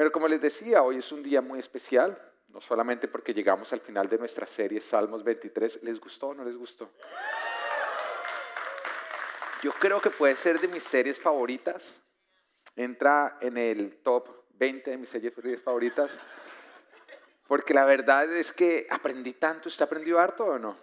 Pero como les decía, hoy es un día muy especial, no solamente porque llegamos al final de nuestra serie Salmos 23. ¿Les gustó o no les gustó? Yo creo que puede ser de mis series favoritas. Entra en el top 20 de mis series favoritas. Porque la verdad es que aprendí tanto. ¿Usted aprendió harto o no?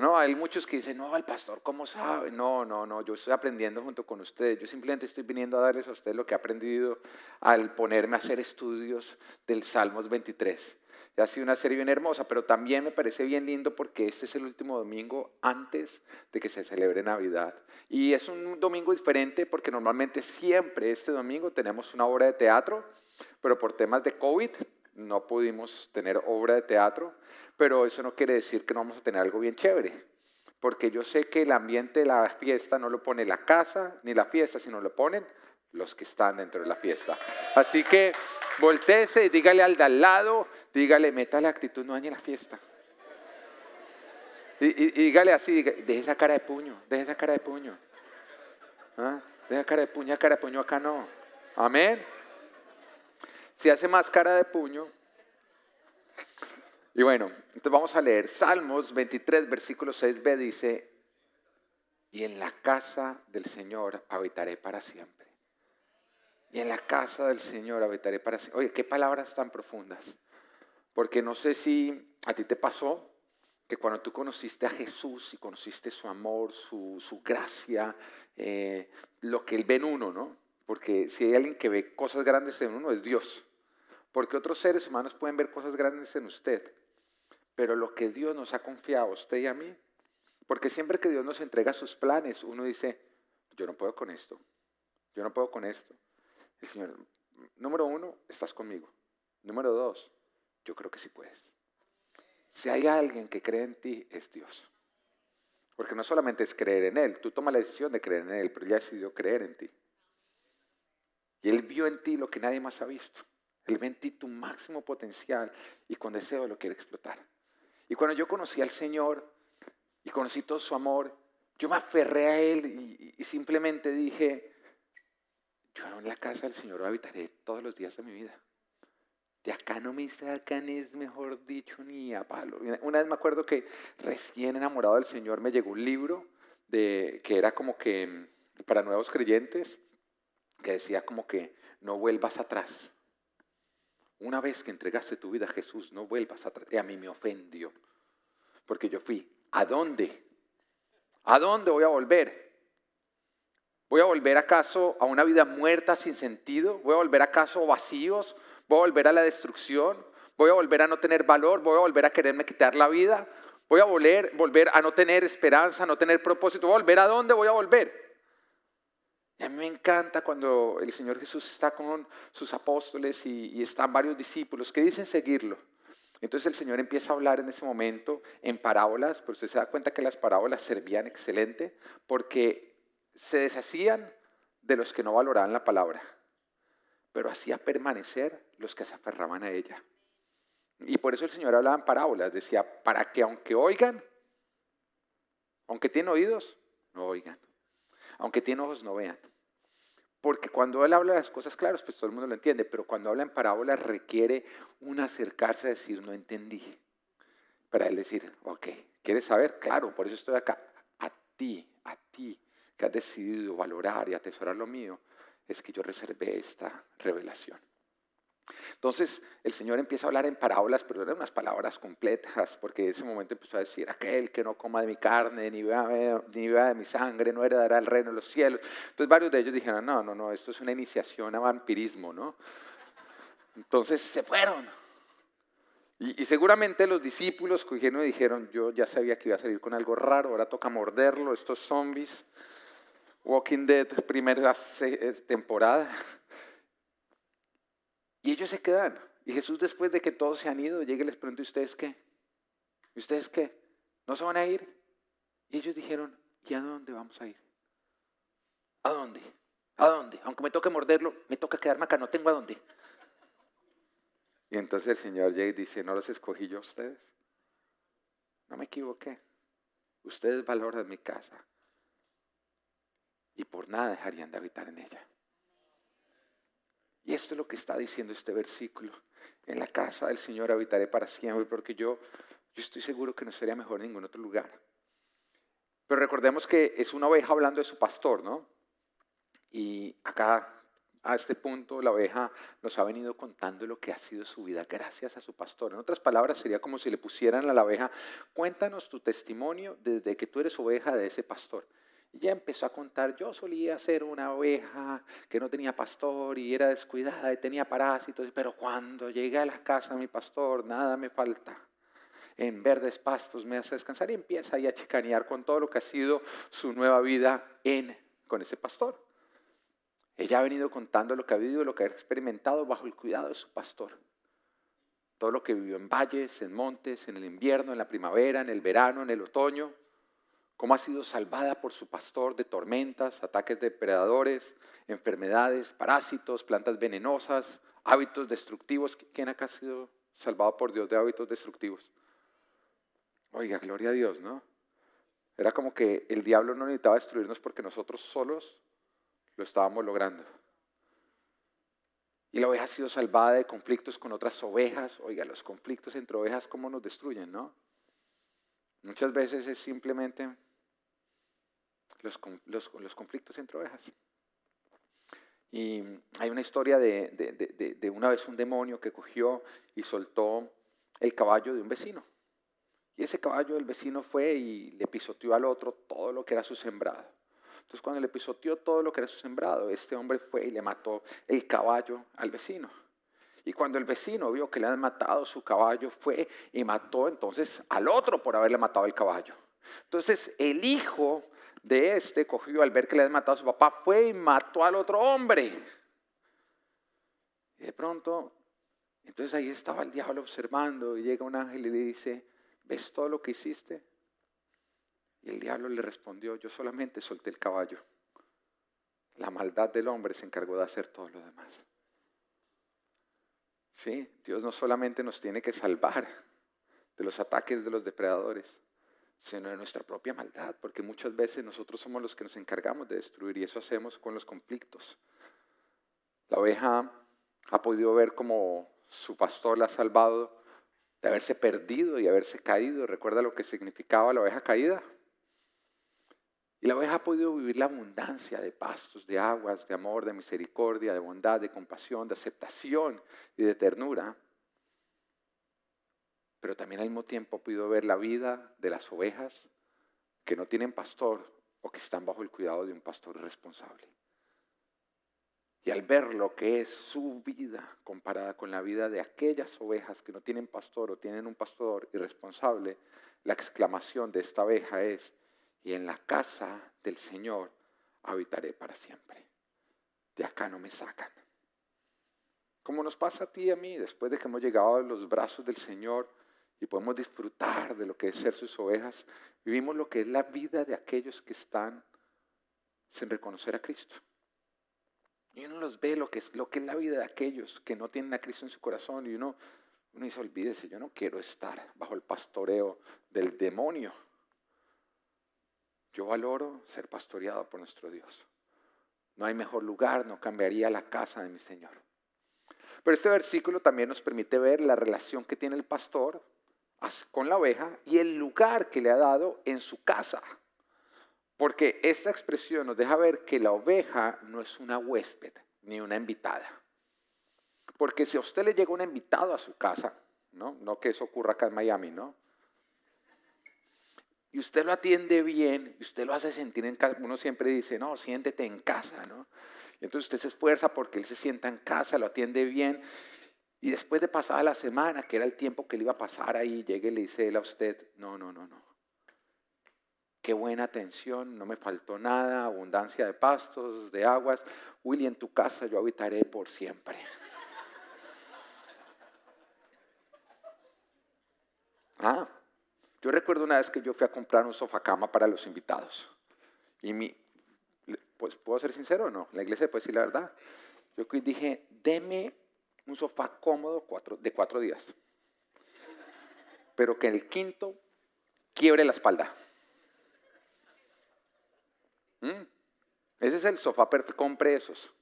No, hay muchos que dicen, no, el pastor, ¿cómo sabe? No, no, no, yo estoy aprendiendo junto con ustedes. Yo simplemente estoy viniendo a darles a ustedes lo que he aprendido al ponerme a hacer estudios del Salmos 23. Ha sido una serie bien hermosa, pero también me parece bien lindo porque este es el último domingo antes de que se celebre Navidad. Y es un domingo diferente porque normalmente siempre este domingo tenemos una obra de teatro, pero por temas de COVID no pudimos tener obra de teatro, pero eso no quiere decir que no vamos a tener algo bien chévere, porque yo sé que el ambiente de la fiesta no lo pone la casa ni la fiesta, sino lo ponen los que están dentro de la fiesta. Así que volteese y dígale al de al lado, dígale, meta la actitud, no dañe la fiesta. Y, dígale así, deje esa cara de puño, deje esa cara de puño. ¿Ah? Deja cara de puño, cara de puño acá no. Amén. Si hace más cara de puño. Y bueno, entonces vamos a leer Salmos 23, versículo 6b dice, y en la casa del Señor habitaré para siempre y en la casa del Señor habitaré para siempre. Oye, qué palabras tan profundas. Porque no sé si a ti te pasó que cuando tú conociste a Jesús y conociste su amor, su, gracia, eh, lo que Él ve en uno, ¿no? Porque si hay alguien que ve cosas grandes en uno es Dios. Porque otros seres humanos pueden ver cosas grandes en usted. Pero lo que Dios nos ha confiado a usted y a mí, porque siempre que Dios nos entrega sus planes, uno dice, yo no puedo con esto, yo no puedo con esto. El Señor, número uno, estás conmigo. Número dos, yo creo que sí puedes. Si hay alguien que cree en ti, es Dios. Porque no solamente es creer en Él, tú tomas la decisión de creer en Él, pero ya decidió creer en ti. Y Él vio en ti lo que nadie más ha visto. Él ve en ti tu máximo potencial y con deseo lo quiere explotar. Y cuando yo conocí al Señor y conocí todo su amor, yo me aferré a Él y, y simplemente dije, yo en la casa del Señor habitaré todos los días de mi vida. De acá no me sacan, es mejor dicho, ni a palo. Una vez me acuerdo que recién enamorado del Señor me llegó un libro de, que era como que mm, para nuevos creyentes, que decía como que no vuelvas atrás. Una vez que entregaste tu vida a Jesús, no vuelvas atrás. Y a mí me ofendió, porque yo fui, ¿a dónde? ¿A dónde voy a volver? ¿Voy a volver acaso a una vida muerta sin sentido? ¿Voy a volver acaso vacíos? ¿Voy a volver a la destrucción? ¿Voy a volver a no tener valor? ¿Voy a volver a quererme quitar la vida? ¿Voy a volver, a no tener esperanza, a no tener propósito? ¿Voy a volver a dónde voy a volver? Y a mí me encanta cuando el Señor Jesús está con sus apóstoles y, están varios discípulos que dicen seguirlo. Entonces el Señor empieza a hablar en ese momento en parábolas, pero usted se da cuenta que las parábolas servían excelente porque se deshacían de los que no valoraban la palabra, pero hacía permanecer los que se aferraban a ella. Y por eso el Señor hablaba en parábolas, decía, para que aunque oigan, aunque tienen oídos, no oigan, aunque tienen ojos, no vean. Porque cuando Él habla las cosas claras, pues todo el mundo lo entiende, pero cuando habla en parábolas requiere un acercarse a decir, no entendí. Para Él decir, ok, ¿quieres saber? Claro, por eso estoy acá. A ti, a ti, que has decidido valorar y atesorar lo mío, es que yo reservé esta revelación. Entonces el Señor empieza a hablar en parábolas, pero eran unas palabras completas, porque en ese momento empezó a decir, aquel que no coma de mi carne, ni beba, de mi sangre, no heredará el reino de los cielos. Entonces varios de ellos dijeron, no, no, no, esto es una iniciación a vampirismo, ¿no? Entonces se fueron. Y, y seguramente los discípulos cogieron y dijeron, yo ya sabía que iba a salir con algo raro, ahora toca morderlo, estos zombies. Walking Dead, primera temporada. Y ellos se quedan. Y Jesús después de que todos se han ido, llega y les pregunta, ¿y ustedes qué? ¿Y ustedes qué? ¿No se van a ir? Y ellos dijeron, ¿y a dónde vamos a ir? ¿A dónde? ¿A dónde? Aunque me toque morderlo, me toca quedarme acá, no tengo a dónde. Y entonces el Señor llega y dice, ¿no los escogí yo a ustedes? No me equivoqué. Ustedes valoran mi casa y por nada dejarían de habitar en ella. Y esto es lo que está diciendo este versículo. En la casa del Señor habitaré para siempre, porque yo, yo estoy seguro que no sería mejor en ningún otro lugar. Pero recordemos que es una oveja hablando de su pastor, ¿no? Y acá, a este punto, la oveja nos ha venido contando lo que ha sido su vida gracias a su pastor. En otras palabras, sería como si le pusieran a la oveja, cuéntanos tu testimonio desde que tú eres oveja de ese pastor. Y ya empezó a contar, yo solía ser una oveja que no tenía pastor y era descuidada y tenía parásitos, pero cuando llegué a la casa mi pastor, nada me falta en verdes pastos me hace descansar y empieza ahí a chicanear con todo lo que ha sido su nueva vida en, con ese pastor. Ella ha venido contando lo que ha vivido, lo que ha experimentado bajo el cuidado de su pastor. Todo lo que vivió en valles, en montes, en el invierno, en la primavera, en el verano, en el otoño. Cómo ha sido salvada por su pastor de tormentas, ataques de depredadores, enfermedades, parásitos, plantas venenosas, hábitos destructivos. ¿Quién acá ha sido salvado por Dios de hábitos destructivos? Oiga, gloria a Dios, ¿no? Era como que el diablo no necesitaba destruirnos porque nosotros solos lo estábamos logrando. Y la oveja ha sido salvada de conflictos con otras ovejas. Oiga, los conflictos entre ovejas, ¿cómo nos destruyen, no? Muchas veces es simplemente los, conflictos entre ovejas. Y hay una historia de, de una vez un demonio que cogió y soltó el caballo de un vecino. Y ese caballo del vecino fue y le pisoteó al otro todo lo que era su sembrado. Entonces cuando le pisoteó todo lo que era su sembrado, este hombre fue y le mató el caballo al vecino. Y cuando el vecino vio que le han matado su caballo, fue y mató entonces al otro por haberle matado el caballo. Entonces el hijo de este cogió al ver que le habían matado a su papá, fue y mató al otro hombre. Y de pronto, entonces ahí estaba el diablo observando y llega un ángel y le dice, ¿ves todo lo que hiciste? Y el diablo le respondió, yo solamente solté el caballo. La maldad del hombre se encargó de hacer todo lo demás. Sí, Dios no solamente nos tiene que salvar de los ataques de los depredadores, sino de nuestra propia maldad, porque muchas veces nosotros somos los que nos encargamos de destruir y eso hacemos con los conflictos. La oveja ha podido ver cómo su pastor la ha salvado de haberse perdido y haberse caído. ¿Recuerda lo que significaba la oveja caída? Y la oveja ha podido vivir la abundancia de pastos, de aguas, de amor, de misericordia, de bondad, de compasión, de aceptación y de ternura. Pero también al mismo tiempo podido ver la vida de las ovejas que no tienen pastor o que están bajo el cuidado de un pastor responsable. Y al ver lo que es su vida comparada con la vida de aquellas ovejas que no tienen pastor o tienen un pastor irresponsable, la exclamación de esta oveja es, y en la casa del Señor habitaré para siempre. De acá no me sacan. Como nos pasa a ti y a mí, después de que hemos llegado a los brazos del Señor y podemos disfrutar de lo que es ser sus ovejas, vivimos lo que es la vida de aquellos que están sin reconocer a Cristo. Y uno los ve lo que, es, lo que es la vida de aquellos que no tienen a Cristo en su corazón y uno, uno dice, olvídese, yo no quiero estar bajo el pastoreo del demonio. Yo valoro ser pastoreado por nuestro Dios. No hay mejor lugar, no cambiaría la casa de mi Señor. Pero este versículo también nos permite ver la relación que tiene el pastor con la oveja y el lugar que le ha dado en su casa. Porque esta expresión nos deja ver que la oveja no es una huésped ni una invitada. Porque si a usted le llega un invitado a su casa, ¿no? No que eso ocurra acá en Miami, ¿no? Y usted lo atiende bien, y usted lo hace sentir en casa. Uno siempre dice, no, siéntete en casa, ¿no? Y entonces usted se esfuerza porque él se sienta en casa, lo atiende bien. Y después de pasada la semana, que era el tiempo que le iba a pasar ahí, llegue y le dice él a usted, no, no, no, no qué buena atención, no me faltó nada, abundancia de pastos, de aguas. Willy, en tu casa yo habitaré por siempre. Ah, yo recuerdo una vez que yo fui a comprar un sofá cama para los invitados. Y mi, pues puedo ser sincero o no, la iglesia puede decir la verdad. Yo dije, deme un sofá cómodo de cuatro días, pero que el quinto quiebre la espalda. Mm. Ese es el sofá. Compre esos.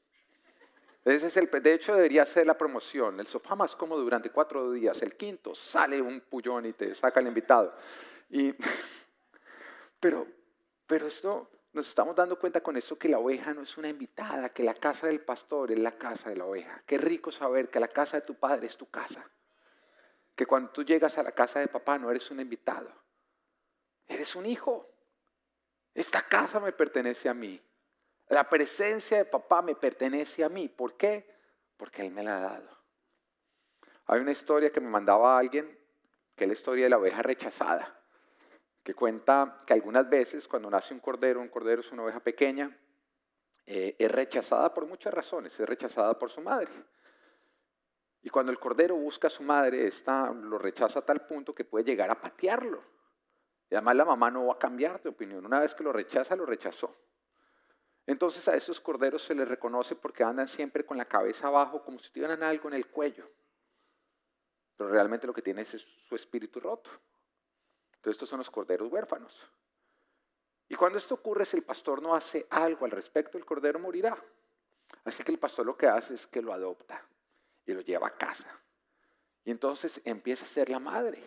Ese es el, de hecho, debería ser la promoción. El sofá más cómodo durante cuatro días. El quinto, sale un pullón y te saca el invitado. Y, pero, pero esto, nos estamos dando cuenta con esto que la oveja no es una invitada, que la casa del pastor es la casa de la oveja. Qué rico saber que la casa de tu padre es tu casa. Que cuando tú llegas a la casa de papá no eres un invitado, eres un hijo. Esta casa me pertenece a mí. La presencia de papá me pertenece a mí. ¿Por qué? Porque Él me la ha dado. Hay una historia que me mandaba alguien, que es la historia de la oveja rechazada, que cuenta que algunas veces cuando nace un cordero, un cordero es una oveja pequeña, eh, es rechazada por muchas razones, es rechazada por su madre. Y cuando el cordero busca a su madre, esta lo rechaza a tal punto que puede llegar a patearlo. Y además la mamá no va a cambiar de opinión. Una vez que lo rechaza, lo rechazó. Entonces a esos corderos se les reconoce porque andan siempre con la cabeza abajo como si tuvieran algo en el cuello. Pero realmente lo que tiene es su espíritu roto. Entonces estos son los corderos huérfanos. Y cuando esto ocurre, si el pastor no hace algo al respecto, el cordero morirá. Así que el pastor lo que hace es que lo adopta y lo lleva a casa. Y entonces empieza a ser la madre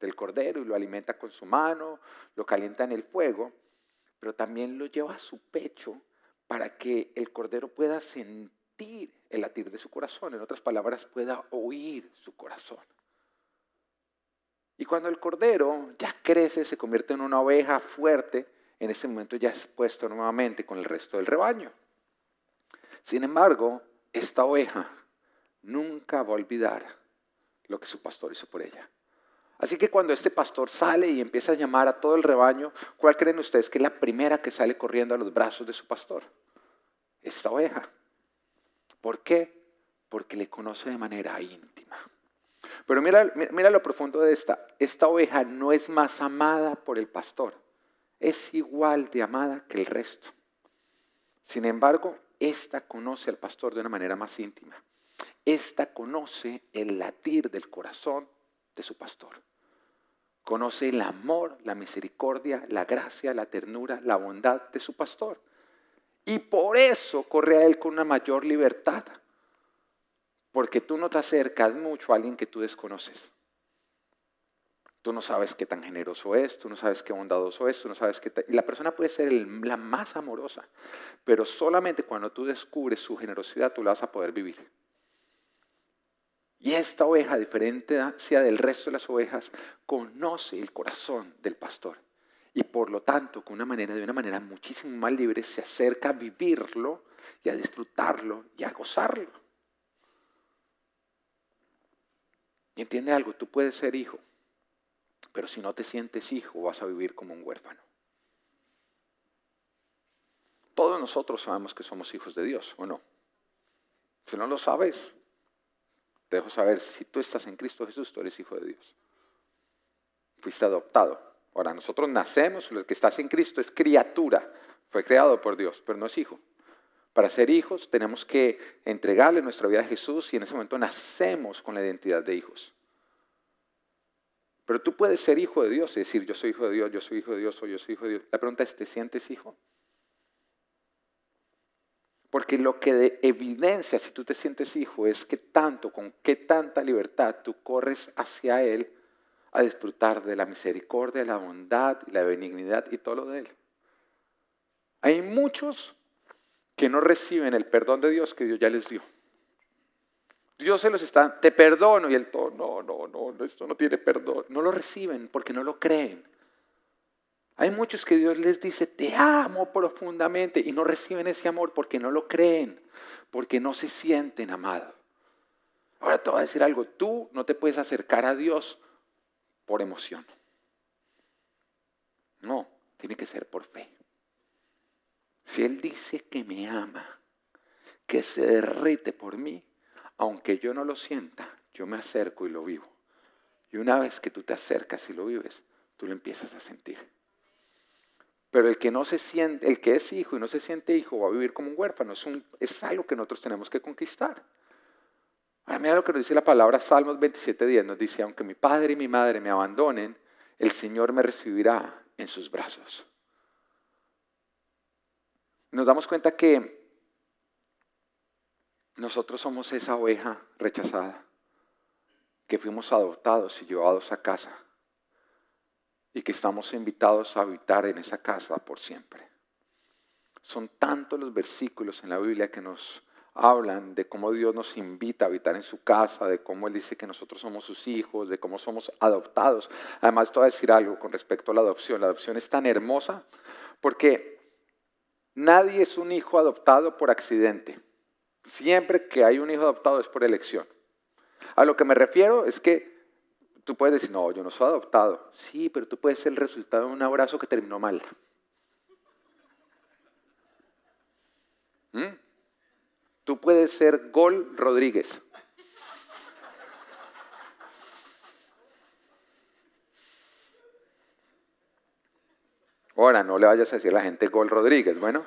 del cordero y lo alimenta con su mano, lo calienta en el fuego, pero también lo lleva a su pecho para que el cordero pueda sentir el latir de su corazón, en otras palabras, pueda oír su corazón. Y cuando el cordero ya crece, se convierte en una oveja fuerte, en ese momento ya es puesto nuevamente con el resto del rebaño. Sin embargo, esta oveja nunca va a olvidar lo que su pastor hizo por ella. Así que cuando este pastor sale y empieza a llamar a todo el rebaño, ¿cuál creen ustedes que es la primera que sale corriendo a los brazos de su pastor? Esta oveja. ¿Por qué? Porque le conoce de manera íntima. Pero mira, mira lo profundo de esta. Esta oveja no es más amada por el pastor. Es igual de amada que el resto. Sin embargo, esta conoce al pastor de una manera más íntima. Esta conoce el latir del corazón de su pastor. Conoce el amor, la misericordia, la gracia, la ternura, la bondad de su pastor. Y por eso corre a él con una mayor libertad. Porque tú no te acercas mucho a alguien que tú desconoces. Tú no sabes qué tan generoso es, tú no sabes qué bondadoso es, tú no sabes qué... Y la persona puede ser la más amorosa, pero solamente cuando tú descubres su generosidad tú la vas a poder vivir. Y esta oveja, diferente sea del resto de las ovejas, conoce el corazón del pastor. Y por lo tanto, con una manera, de una manera muchísimo más libre, se acerca a vivirlo y a disfrutarlo y a gozarlo. Y entiende algo, tú puedes ser hijo, pero si no te sientes hijo, vas a vivir como un huérfano. Todos nosotros sabemos que somos hijos de Dios, ¿o no? Si no lo sabes, te dejo saber, si tú estás en Cristo Jesús, tú eres hijo de Dios. Fuiste adoptado. Ahora, nosotros nacemos, lo que estás en Cristo es criatura. Fue creado por Dios, pero no es hijo. Para ser hijos tenemos que entregarle nuestra vida a Jesús y en ese momento nacemos con la identidad de hijos. Pero tú puedes ser hijo de Dios y decir, yo soy hijo de Dios, yo soy hijo de Dios, o yo soy hijo de Dios. La pregunta es, ¿te sientes hijo? Porque lo que evidencia si tú te sientes hijo es que tanto, con qué tanta libertad tú corres hacia Él a disfrutar de la misericordia, la bondad, la benignidad y todo lo de Él. Hay muchos que no reciben el perdón de Dios que Dios ya les dio. Dios se los está, te perdono y el todo, no, no, no, esto no tiene perdón. No lo reciben porque no lo creen. Hay muchos que Dios les dice, te amo profundamente y no reciben ese amor porque no lo creen, porque no se sienten amados. Ahora te voy a decir algo, tú no te puedes acercar a Dios por emoción. No, tiene que ser por fe. Si Él dice que me ama, que se derrite por mí, aunque yo no lo sienta, yo me acerco y lo vivo. Y una vez que tú te acercas y lo vives, tú lo empiezas a sentir. Pero el que no se siente, el que es hijo y no se siente hijo va a vivir como un huérfano. Es, algo que nosotros tenemos que conquistar. Ahora mira lo que nos dice la palabra Salmos 27.10. Nos dice, aunque mi padre y mi madre me abandonen, el Señor me recibirá en sus brazos. Nos damos cuenta que nosotros somos esa oveja rechazada, que fuimos adoptados y llevados a casa y que estamos invitados a habitar en esa casa por siempre. Son tantos los versículos en la Biblia que nos hablan de cómo Dios nos invita a habitar en su casa, de cómo Él dice que nosotros somos sus hijos, de cómo somos adoptados. Además, te voy a decir algo con respecto a la adopción. La adopción es tan hermosa porque nadie es un hijo adoptado por accidente. Siempre que hay un hijo adoptado es por elección. A lo que me refiero es que tú puedes decir, no, yo no soy adoptado. Sí, pero tú puedes ser el resultado de un abrazo que terminó mal. ¿Mm? Tú puedes ser Gol Rodríguez. Ahora, no le vayas a decir a la gente Gol Rodríguez, bueno.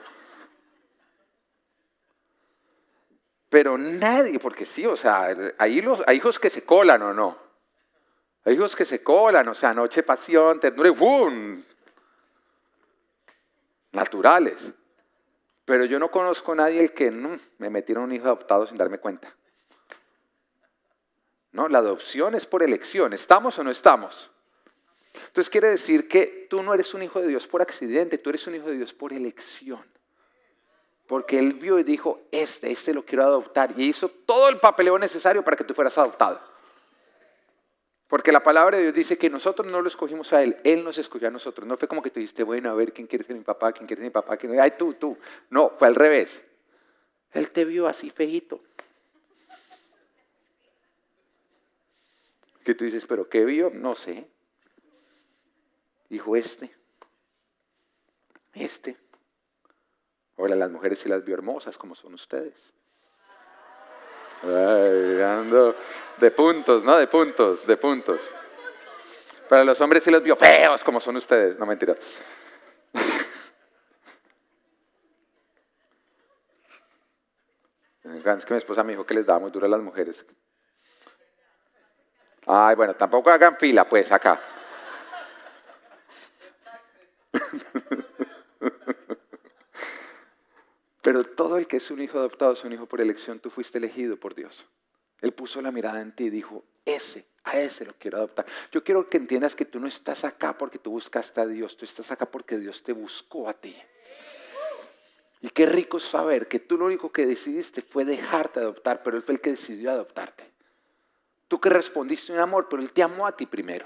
Pero nadie, porque sí, o sea, hay, hijos que se colan o no. Hay hijos que se colan, o sea, noche, pasión, ternura y ¡bum! Naturales. Pero yo no conozco a nadie el que me metieron un hijo adoptado sin darme cuenta. No, la adopción es por elección. ¿Estamos o no estamos? Entonces quiere decir que tú no eres un hijo de Dios por accidente, tú eres un hijo de Dios por elección. Porque él vio y dijo, este, este lo quiero adoptar. Y hizo todo el papeleo necesario para que tú fueras adoptado. Porque la palabra de Dios dice que nosotros no lo escogimos a Él, Él nos escogió a nosotros. No fue como que tú dijiste, bueno, a ver quién quiere ser mi papá, quién quiere ser mi papá, quién... ay, tú, tú. No, fue al revés. Él te vio así feito. Que tú dices, pero ¿qué vio? No sé. Dijo este. Este. Ahora las mujeres sí las vio hermosas como son ustedes. Ay, ando de puntos, ¿no? De puntos, de puntos. Para los hombres sí los vio feos como son ustedes. No, mentira. Es que mi esposa me dijo que les daba muy duro a las mujeres. Ay, bueno, tampoco hagan fila, pues, acá. Pero todo el que es un hijo adoptado es un hijo por elección. Tú fuiste elegido por Dios. Él puso la mirada en ti y dijo, ese, a ese lo quiero adoptar. Yo quiero que entiendas que tú no estás acá porque tú buscaste a Dios, tú estás acá porque Dios te buscó a ti. Y qué rico saber que tú lo único que decidiste fue dejarte adoptar, pero Él fue el que decidió adoptarte. Tú que respondiste un amor, pero Él te amó a ti primero.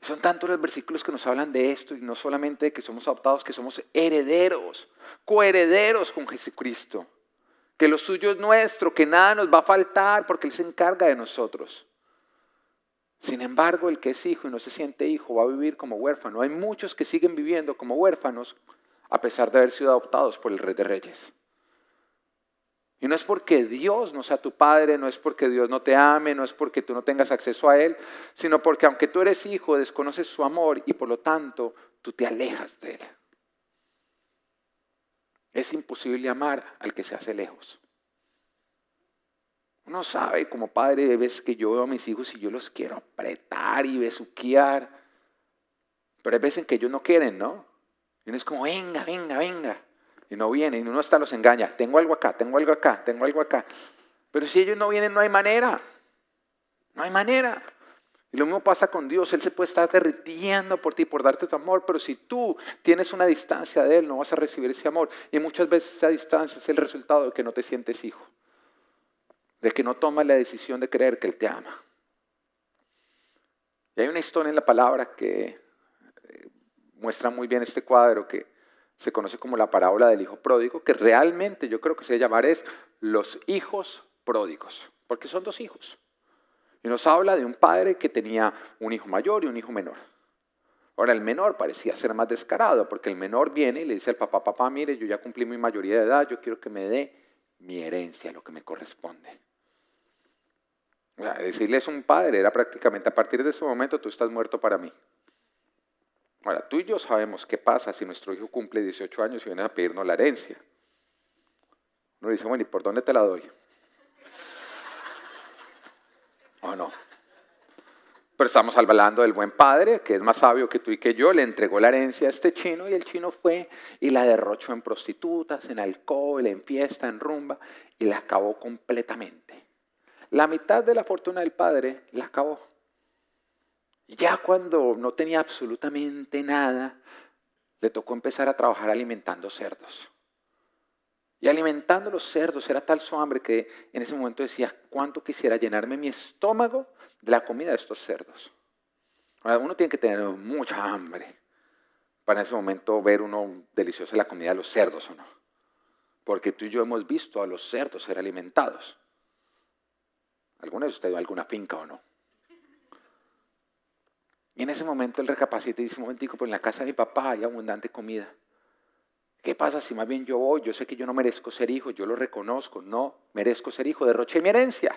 Son tantos los versículos que nos hablan de esto y no solamente de que somos adoptados, que somos herederos, coherederos con Jesucristo. Que lo suyo es nuestro, que nada nos va a faltar porque Él se encarga de nosotros. Sin embargo, el que es hijo y no se siente hijo va a vivir como huérfano. Hay muchos que siguen viviendo como huérfanos a pesar de haber sido adoptados por el Rey de Reyes. Y no es porque Dios no sea tu padre, no es porque Dios no te ame, no es porque tú no tengas acceso a Él, sino porque aunque tú eres hijo, desconoces su amor y por lo tanto tú te alejas de Él. Es imposible amar al que se hace lejos. Uno sabe como padre, ves que yo veo a mis hijos y yo los quiero apretar y besuquear, pero hay veces que ellos no quieren, ¿no? Y uno es como, venga, venga, venga y no vienen, y uno hasta los engaña, tengo algo acá, tengo algo acá, tengo algo acá. Pero si ellos no vienen, no hay manera, no hay manera. Y lo mismo pasa con Dios, Él se puede estar derritiendo por ti, por darte tu amor, pero si tú tienes una distancia de Él, no vas a recibir ese amor. Y muchas veces esa distancia es el resultado de que no te sientes hijo, de que no tomas la decisión de creer que Él te ama. Y hay una historia en la palabra que eh, muestra muy bien este cuadro, que se conoce como la parábola del hijo pródigo, que realmente yo creo que se debe llamar los hijos pródigos, porque son dos hijos. Y nos habla de un padre que tenía un hijo mayor y un hijo menor. Ahora, el menor parecía ser más descarado, porque el menor viene y le dice al papá, papá, mire, yo ya cumplí mi mayoría de edad, yo quiero que me dé mi herencia, lo que me corresponde. O sea, decirle es un padre era prácticamente, a partir de ese momento tú estás muerto para mí. Ahora, tú y yo sabemos qué pasa si nuestro hijo cumple 18 años y viene a pedirnos la herencia. Uno dice, bueno, ¿y por dónde te la doy? ¿O no? Pero estamos hablando del buen padre, que es más sabio que tú y que yo, le entregó la herencia a este chino y el chino fue y la derrochó en prostitutas, en alcohol, en fiesta, en rumba y la acabó completamente. La mitad de la fortuna del padre la acabó. Ya cuando no tenía absolutamente nada, le tocó empezar a trabajar alimentando cerdos. Y alimentando los cerdos era tal su hambre que en ese momento decía, ¿cuánto quisiera llenarme mi estómago de la comida de estos cerdos. Ahora, uno tiene que tener mucha hambre para en ese momento ver uno delicioso la comida de los cerdos o no. Porque tú y yo hemos visto a los cerdos ser alimentados. ¿Alguno de ustedes alguna finca o no? Y en ese momento él recapacita y dice, un momentico, pues en la casa de mi papá hay abundante comida. ¿Qué pasa si más bien yo voy? Yo sé que yo no merezco ser hijo, yo lo reconozco, no merezco ser hijo, derroché mi herencia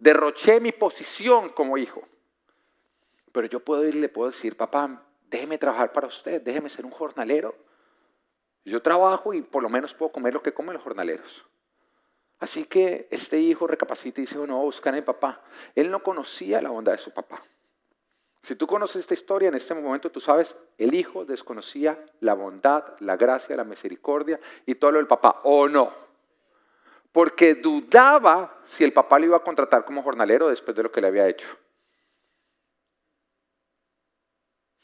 derroché mi posición como hijo. Pero yo puedo ir le puedo decir, papá, déjeme trabajar para usted, déjeme ser un jornalero. Yo trabajo y por lo menos puedo comer lo que comen los jornaleros. Así que este hijo recapacita y dice, bueno, voy a mi papá. Él no conocía la bondad de su papá. Si tú conoces esta historia, en este momento tú sabes, el hijo desconocía la bondad, la gracia, la misericordia y todo lo del papá, ¿o no? porque dudaba si el papá lo iba a contratar como jornalero después de lo que le había hecho.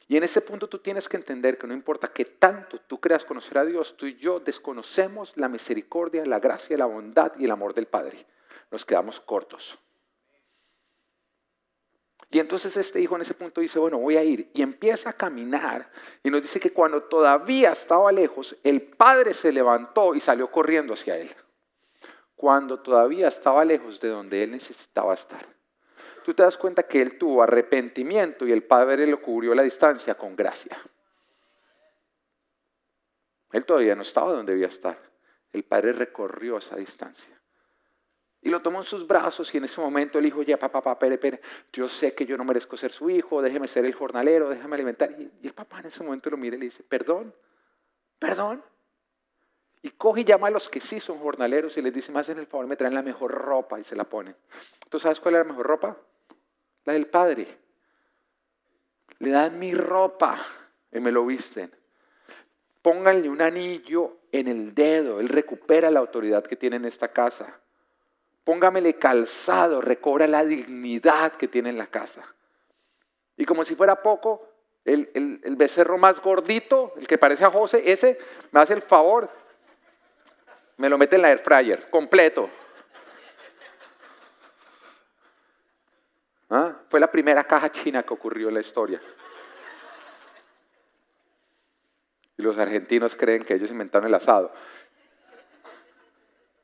Y en ese punto tú tienes que entender que no importa que tanto tú creas conocer a Dios, tú y yo desconocemos la misericordia, la gracia, la bondad y el amor del Padre. Nos quedamos cortos. Y entonces este hijo en ese punto dice, bueno, voy a ir. Y empieza a caminar. Y nos dice que cuando todavía estaba lejos, el padre se levantó y salió corriendo hacia él cuando todavía estaba lejos de donde él necesitaba estar. Tú te das cuenta que él tuvo arrepentimiento y el Padre lo cubrió la distancia con gracia. Él todavía no estaba donde debía estar. El Padre recorrió esa distancia. Y lo tomó en sus brazos y en ese momento él dijo, ya papá, papá, pere, pere, yo sé que yo no merezco ser su hijo, déjeme ser el jornalero, déjame alimentar. Y, el papá en ese momento lo mira y le dice, perdón, perdón. Y coge y llama a los que sí son jornaleros y les dice, más en el favor me traen la mejor ropa y se la ponen. ¿Tú sabes cuál es la mejor ropa? La del Padre. Le dan mi ropa y me lo visten. Pónganle un anillo en el dedo. Él recupera la autoridad que tiene en esta casa. Póngamele calzado, recobra la dignidad que tiene en la casa. Y como si fuera poco, el, el becerro más gordito, el que parece a José, ese me hace el favor me lo mete en la air fryer, completo. ¿Ah? Fue la primera caja china que ocurrió en la historia. Y los argentinos creen que ellos inventaron el asado.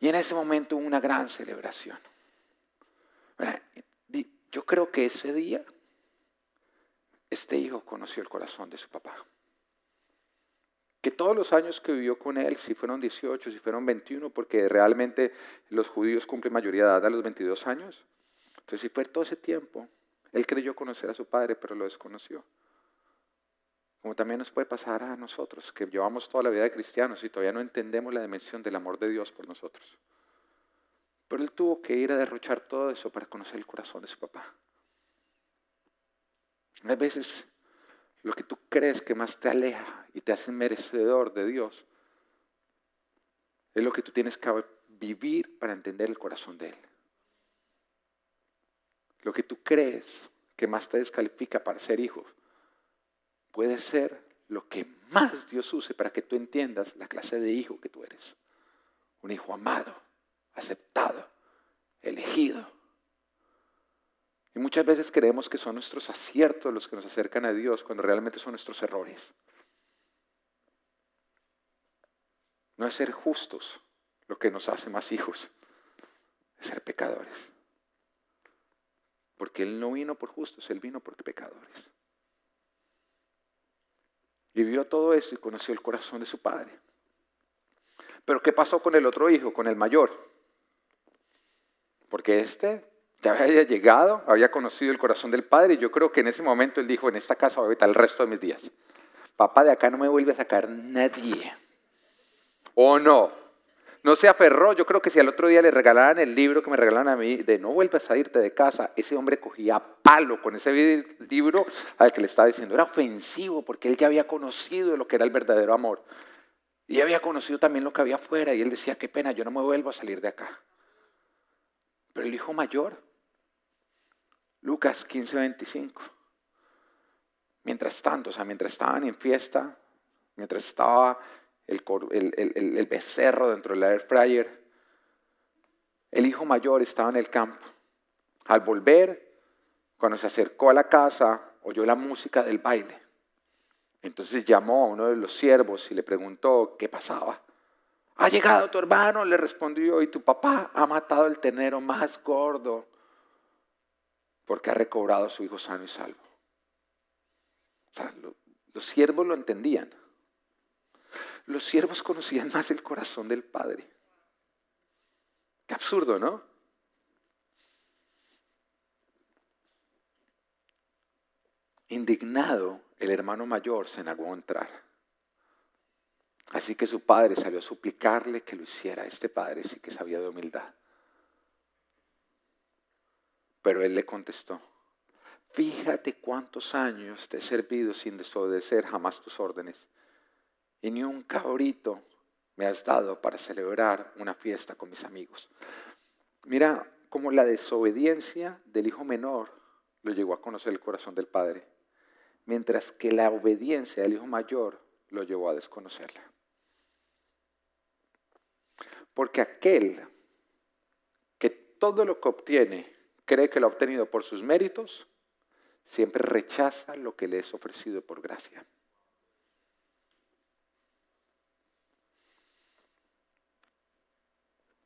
Y en ese momento una gran celebración. Yo creo que ese día este hijo conoció el corazón de su papá que todos los años que vivió con él, si fueron 18, si fueron 21, porque realmente los judíos cumplen mayoría de edad a los 22 años. Entonces, si fue todo ese tiempo, él creyó conocer a su padre, pero lo desconoció. Como también nos puede pasar a nosotros, que llevamos toda la vida de cristianos y todavía no entendemos la dimensión del amor de Dios por nosotros. Pero él tuvo que ir a derrochar todo eso para conocer el corazón de su papá. A veces lo que tú crees que más te aleja y te hace merecedor de Dios, es lo que tú tienes que vivir para entender el corazón de Él. Lo que tú crees que más te descalifica para ser hijo, puede ser lo que más Dios use para que tú entiendas la clase de hijo que tú eres. Un hijo amado, aceptado, elegido y muchas veces creemos que son nuestros aciertos los que nos acercan a Dios cuando realmente son nuestros errores. No es ser justos lo que nos hace más hijos, es ser pecadores. Porque Él no vino por justos, Él vino por pecadores. Y vio todo eso y conoció el corazón de su padre. Pero ¿qué pasó con el otro hijo, con el mayor? Porque este ya había llegado, había conocido el corazón del Padre y yo creo que en ese momento él dijo, en esta casa voy a habitar el resto de mis días. Papá, de acá no me vuelve a sacar nadie. ¿O no? No se aferró. Yo creo que si al otro día le regalaran el libro que me regalaron a mí, de no vuelvas a irte de casa, ese hombre cogía palo con ese libro al que le estaba diciendo. Era ofensivo porque él ya había conocido lo que era el verdadero amor. Y había conocido también lo que había afuera. Y él decía, qué pena, yo no me vuelvo a salir de acá. Pero el hijo mayor, Lucas 15, 25. Mientras tanto, o sea, mientras estaban en fiesta, mientras estaba el, becerro dentro del air fryer. El hijo mayor estaba en el campo. Al volver, cuando se acercó a la casa, oyó la música del baile. Entonces llamó a uno de los siervos y le preguntó qué pasaba. Ha llegado tu hermano, le respondió, y tu papá ha matado el ternero más gordo porque ha recobrado a su hijo sano y salvo. los siervos lo entendían. Los siervos conocían más el corazón del Padre. Qué absurdo, ¿no? Indignado, el hermano mayor se negó a entrar. Así que su padre salió a suplicarle que lo hiciera. Este padre sí que sabía de humildad. Pero él le contestó, fíjate cuántos años te he servido sin desobedecer jamás tus órdenes y ni un cabrito me has dado para celebrar una fiesta con mis amigos. Mira cómo la desobediencia del hijo menor lo llevó a conocer el corazón del padre, mientras que la obediencia del hijo mayor lo llevó a desconocerla. Porque aquel que todo lo que obtiene cree que lo ha obtenido por sus méritos, siempre rechaza lo que le es ofrecido por gracia.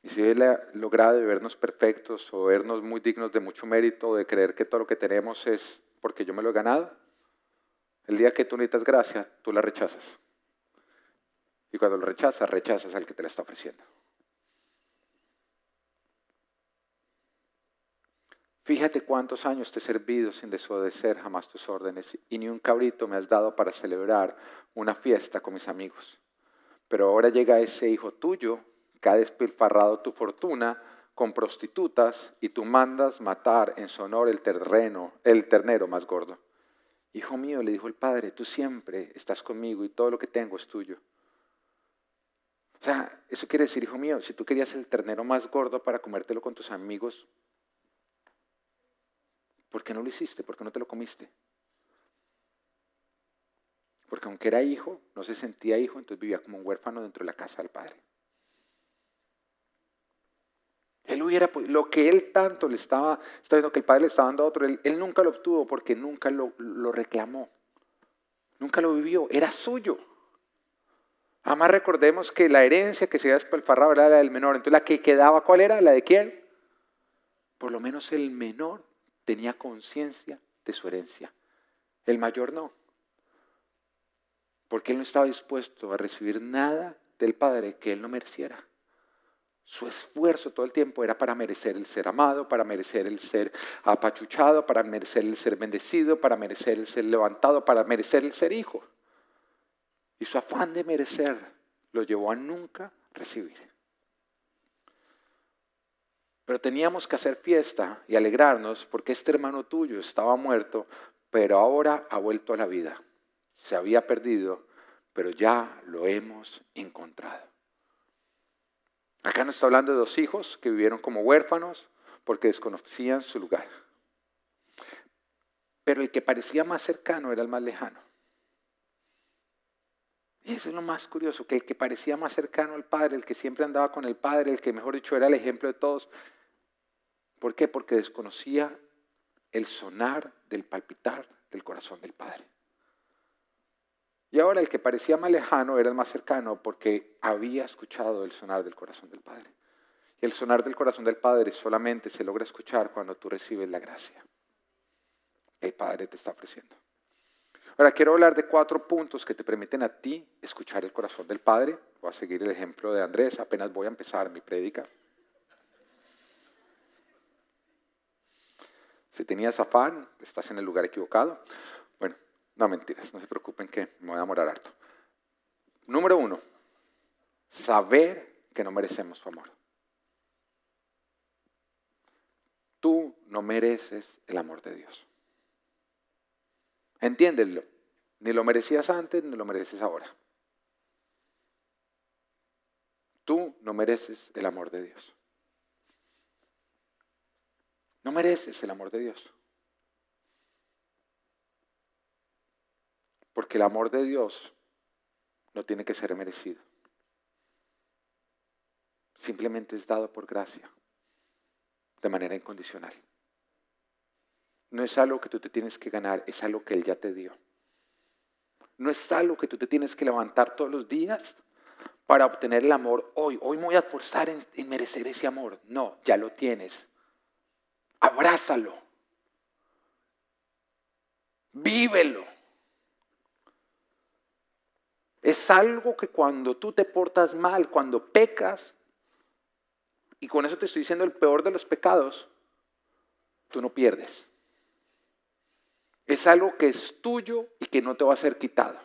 Y si Él ha logrado vernos perfectos o vernos muy dignos de mucho mérito, de creer que todo lo que tenemos es porque yo me lo he ganado, el día que tú necesitas gracia, tú la rechazas. Y cuando lo rechazas, rechazas al que te la está ofreciendo. Fíjate cuántos años te he servido sin desobedecer jamás tus órdenes y ni un cabrito me has dado para celebrar una fiesta con mis amigos. Pero ahora llega ese hijo tuyo que ha despilfarrado tu fortuna con prostitutas y tú mandas matar en su honor el terreno, el ternero más gordo. Hijo mío, le dijo el padre, tú siempre estás conmigo y todo lo que tengo es tuyo. O sea, eso quiere decir, hijo mío, si tú querías el ternero más gordo para comértelo con tus amigos, ¿por qué no lo hiciste? ¿Por qué no te lo comiste? Porque aunque era hijo, no se sentía hijo, entonces vivía como un huérfano dentro de la casa del padre. Él hubiera, lo que él tanto le estaba, está viendo que el padre le estaba dando a otro, él, nunca lo obtuvo porque nunca lo, reclamó, nunca lo vivió, era suyo. Además recordemos que la herencia que se iba despilfarraba era la del menor, entonces la que quedaba, ¿cuál era? ¿La de quién? Por lo menos el menor tenía conciencia de su herencia, el mayor no, porque él no estaba dispuesto a recibir nada del padre que él no mereciera. Su esfuerzo todo el tiempo era para merecer el ser amado, para merecer el ser apachuchado, para merecer el ser bendecido, para merecer el ser levantado, para merecer el ser hijo. Y su afán de merecer lo llevó a nunca recibir. Pero teníamos que hacer fiesta y alegrarnos porque este hermano tuyo estaba muerto, pero ahora ha vuelto a la vida. Se había perdido, pero ya lo hemos encontrado. Acá no está hablando de dos hijos que vivieron como huérfanos porque desconocían su lugar. Pero el que parecía más cercano era el más lejano. Y eso es lo más curioso, que el que parecía más cercano al Padre, el que siempre andaba con el Padre, el que mejor dicho era el ejemplo de todos. ¿Por qué? Porque desconocía el sonar del palpitar del corazón del Padre. Y ahora el que parecía más lejano era el más cercano porque había escuchado el sonar del corazón del Padre. Y el sonar del corazón del Padre solamente se logra escuchar cuando tú recibes la gracia que el Padre te está ofreciendo. Ahora quiero hablar de cuatro puntos que te permiten a ti escuchar el corazón del Padre. Voy a seguir el ejemplo de Andrés, apenas voy a empezar mi prédica. Si tenías afán, estás en el lugar equivocado. No, mentiras, no se preocupen que me voy a demorar harto. Número uno, saber que no merecemos su amor. Tú no mereces el amor de Dios. Entiéndelo. Ni lo merecías antes, ni lo mereces ahora. Tú no mereces el amor de Dios. No mereces el amor de Dios. Porque el amor de Dios no tiene que ser merecido. Simplemente es dado por gracia, de manera incondicional. No es algo que tú te tienes que ganar, es algo que Él ya te dio. No es algo que tú te tienes que levantar todos los días para obtener el amor hoy. Hoy me voy a esforzar en, en merecer ese amor. No, ya lo tienes. Abrázalo. Vívelo. Es algo que cuando tú te portas mal, cuando pecas, y con eso te estoy diciendo el peor de los pecados, tú no pierdes. Es algo que es tuyo y que no te va a ser quitado.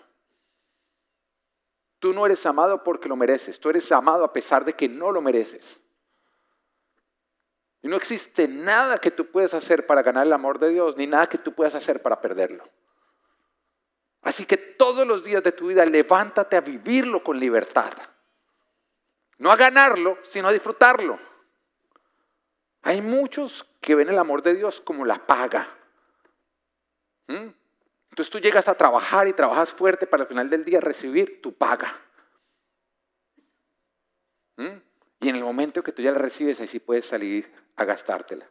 Tú no eres amado porque lo mereces, tú eres amado a pesar de que no lo mereces. Y no existe nada que tú puedas hacer para ganar el amor de Dios, ni nada que tú puedas hacer para perderlo. Así que todos los días de tu vida levántate a vivirlo con libertad. No a ganarlo, sino a disfrutarlo. Hay muchos que ven el amor de Dios como la paga. ¿Mm? Entonces tú llegas a trabajar y trabajas fuerte para al final del día recibir tu paga. ¿Mm? Y en el momento que tú ya la recibes, ahí sí puedes salir a gastártela.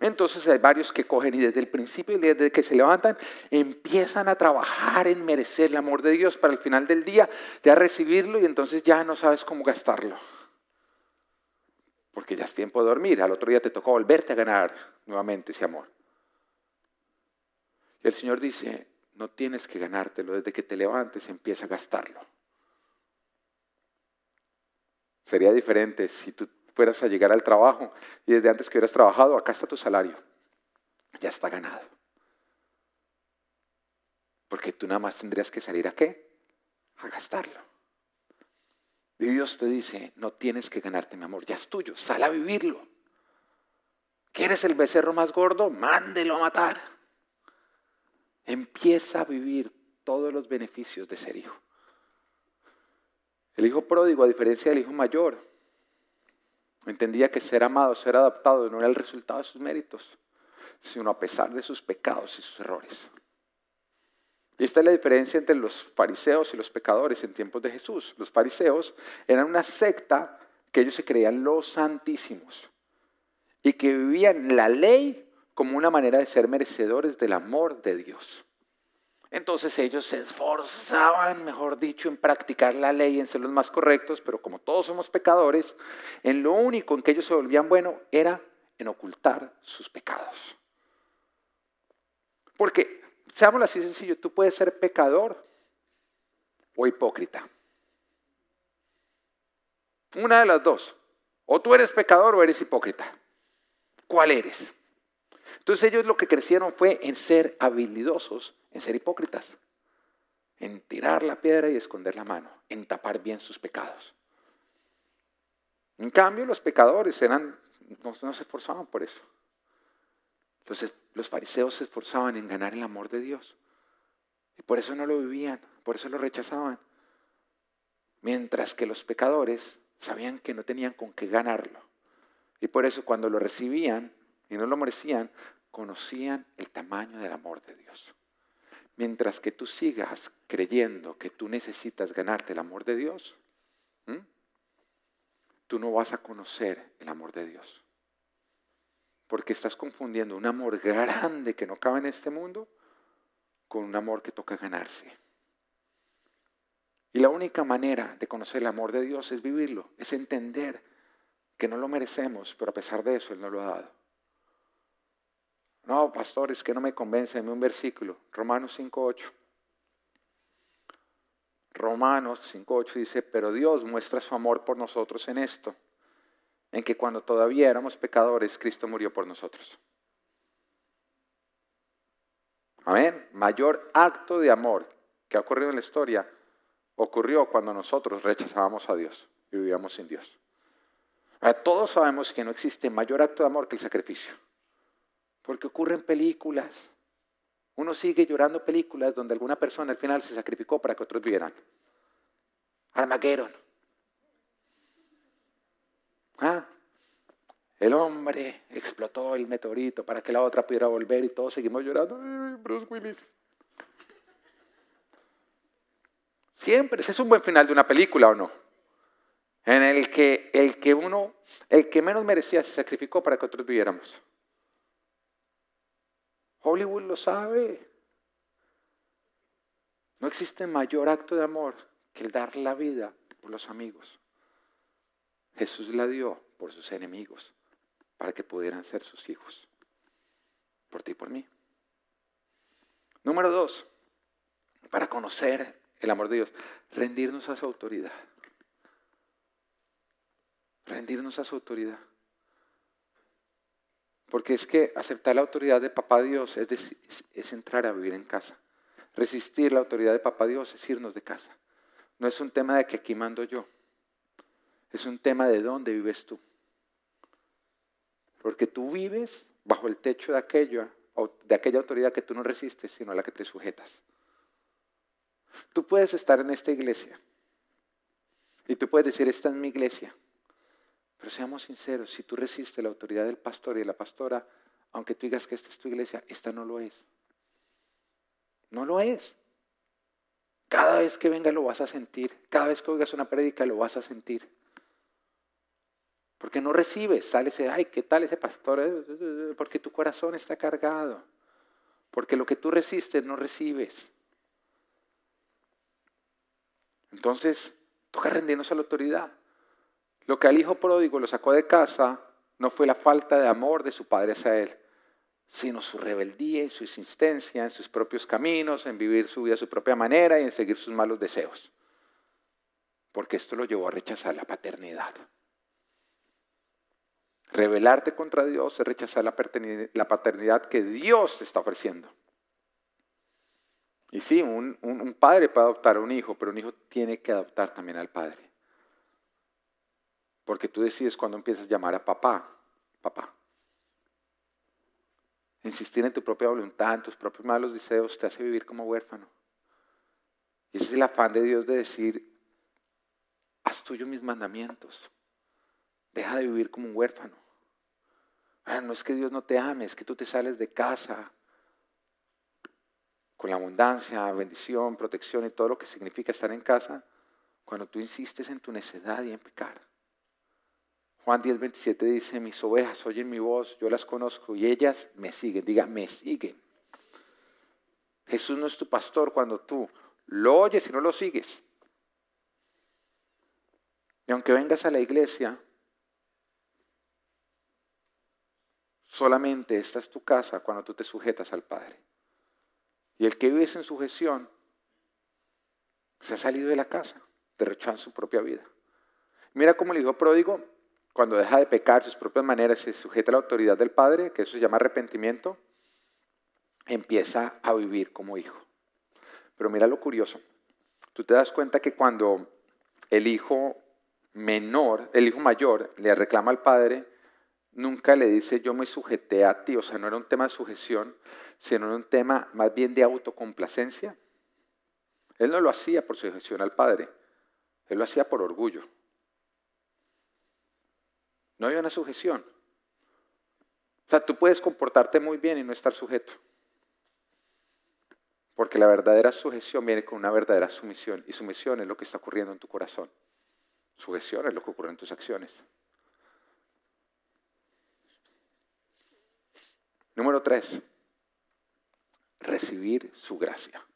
Entonces hay varios que cogen y desde el principio, desde que se levantan, empiezan a trabajar en merecer el amor de Dios para el final del día, ya recibirlo y entonces ya no sabes cómo gastarlo. Porque ya es tiempo de dormir, al otro día te tocó volverte a ganar nuevamente ese amor. Y el Señor dice, no tienes que ganártelo, desde que te levantes empieza a gastarlo. Sería diferente si tú fueras a llegar al trabajo y desde antes que hubieras trabajado, acá está tu salario. Ya está ganado. Porque tú nada más tendrías que salir a qué? A gastarlo. Y Dios te dice, no tienes que ganarte mi amor, ya es tuyo, sal a vivirlo. ¿Quieres el becerro más gordo? Mándelo a matar. Empieza a vivir todos los beneficios de ser hijo. El hijo pródigo, a diferencia del hijo mayor, Entendía que ser amado, ser adaptado no era el resultado de sus méritos, sino a pesar de sus pecados y sus errores. Y esta es la diferencia entre los fariseos y los pecadores en tiempos de Jesús. Los fariseos eran una secta que ellos se creían los santísimos y que vivían la ley como una manera de ser merecedores del amor de Dios. Entonces ellos se esforzaban, mejor dicho, en practicar la ley, en ser los más correctos, pero como todos somos pecadores, en lo único en que ellos se volvían buenos era en ocultar sus pecados. Porque, seamos así sencillo, tú puedes ser pecador o hipócrita. Una de las dos. O tú eres pecador o eres hipócrita. ¿Cuál eres? Entonces ellos lo que crecieron fue en ser habilidosos en ser hipócritas, en tirar la piedra y esconder la mano, en tapar bien sus pecados. En cambio, los pecadores eran, no, se esforzaban por eso. Los, los fariseos se esforzaban en ganar el amor de Dios. Y por eso no lo vivían, por eso lo rechazaban. Mientras que los pecadores sabían que no tenían con qué ganarlo. Y por eso cuando lo recibían y no lo merecían, conocían el tamaño del amor de Dios. Mientras que tú sigas creyendo que tú necesitas ganarte el amor de Dios, tú no vas a conocer el amor de Dios. Porque estás confundiendo un amor grande que no cabe en este mundo con un amor que toca ganarse. Y la única manera de conocer el amor de Dios es vivirlo, es entender que no lo merecemos, pero a pesar de eso Él nos lo ha dado. No, pastor, es que no me convence. Un versículo. Romanos 5.8. Romanos 5.8 dice, pero Dios muestra su amor por nosotros en esto, en que cuando todavía éramos pecadores, Cristo murió por nosotros. Amén. Mayor acto de amor que ha ocurrido en la historia ocurrió cuando nosotros rechazábamos a Dios. y vivíamos sin Dios. Todos sabemos que no existe mayor acto de amor que el sacrificio, porque ocurren películas. Uno sigue llorando películas donde alguna persona al final se sacrificó para que otros vieran. Armageddon. ¿Ah? El hombre explotó el meteorito para que la otra pudiera volver y todos seguimos llorando. Bruce Willis. Siempre, ese es un buen final de una película o no. En el que el que uno, el que menos merecía se sacrificó para que otros viviéramos. Hollywood lo sabe. No existe mayor acto de amor que el dar la vida por los amigos. Jesús la dio por sus enemigos para que pudieran ser sus hijos. Por ti y por mí. Número dos, para conocer el amor de Dios, rendirnos a su autoridad. Rendirnos a su autoridad. Porque es que aceptar la autoridad de Papá Dios es, entrar a vivir en casa. Resistir la autoridad de Papá Dios es irnos de casa. No es un tema de que aquí mando yo. Es un tema de dónde vives tú. Porque tú vives bajo el techo de, aquello, de aquella autoridad que tú no resistes, sino a la que te sujetas. Tú puedes estar en esta iglesia y tú puedes decir, esta es mi iglesia. Pero seamos sinceros, si tú resistes la autoridad del pastor y de la pastora, aunque tú digas que esta es tu iglesia, esta no lo es. No lo es. Cada vez que venga lo vas a sentir. Cada vez que oigas una prédica lo vas a sentir. Porque no recibes, sales y ay, ¿qué tal ese pastor? Porque tu corazón está cargado. Porque lo que tú resistes no recibes. Entonces, toca rendirnos a la autoridad. Lo que al hijo pródigo lo sacó de casa no fue la falta de amor de su padre hacia él, sino su rebeldía y su insistencia en sus propios caminos, en vivir su vida a su propia manera y en seguir sus malos deseos. Porque esto lo llevó a rechazar la paternidad. Rebelarte contra Dios es rechazar la paternidad que Dios te está ofreciendo. Y sí, un, un, padre puede adoptar a un hijo, pero un hijo tiene que adoptar también al padre. Porque tú decides cuando empiezas a llamar a papá, papá. Insistir en tu propia voluntad, en tus propios malos deseos, te hace vivir como huérfano. Y ese es el afán de Dios de decir, haz tuyo mis mandamientos. Deja de vivir como un huérfano. Ahora, no es que Dios no te ame, es que tú te sales de casa con la abundancia, bendición, protección y todo lo que significa estar en casa, cuando tú insistes en tu necedad y en pecar. Juan 10, 27 dice, mis ovejas oyen mi voz, yo las conozco y ellas me siguen. Diga, me siguen. Jesús no es tu pastor cuando tú lo oyes y no lo sigues. Y aunque vengas a la iglesia, Solamente esta es tu casa cuando tú te sujetas al Padre. Y el que vive en sujeción se ha salido de la casa, derrochando su propia vida. Mira cómo el hijo pródigo, cuando deja de pecar sus propias maneras, se sujeta a la autoridad del Padre, que eso se llama arrepentimiento, empieza a vivir como hijo. Pero mira lo curioso. Tú te das cuenta que cuando el hijo menor, el hijo mayor, le reclama al padre, nunca le dice yo me sujeté a ti, o sea, no era un tema de sujeción, sino era un tema más bien de autocomplacencia. Él no lo hacía por sujeción al Padre, él lo hacía por orgullo. No había una sujeción. O sea, tú puedes comportarte muy bien y no estar sujeto. Porque la verdadera sujeción viene con una verdadera sumisión. Y sumisión es lo que está ocurriendo en tu corazón. Sujeción es lo que ocurre en tus acciones. Número tres, recibir su gracia.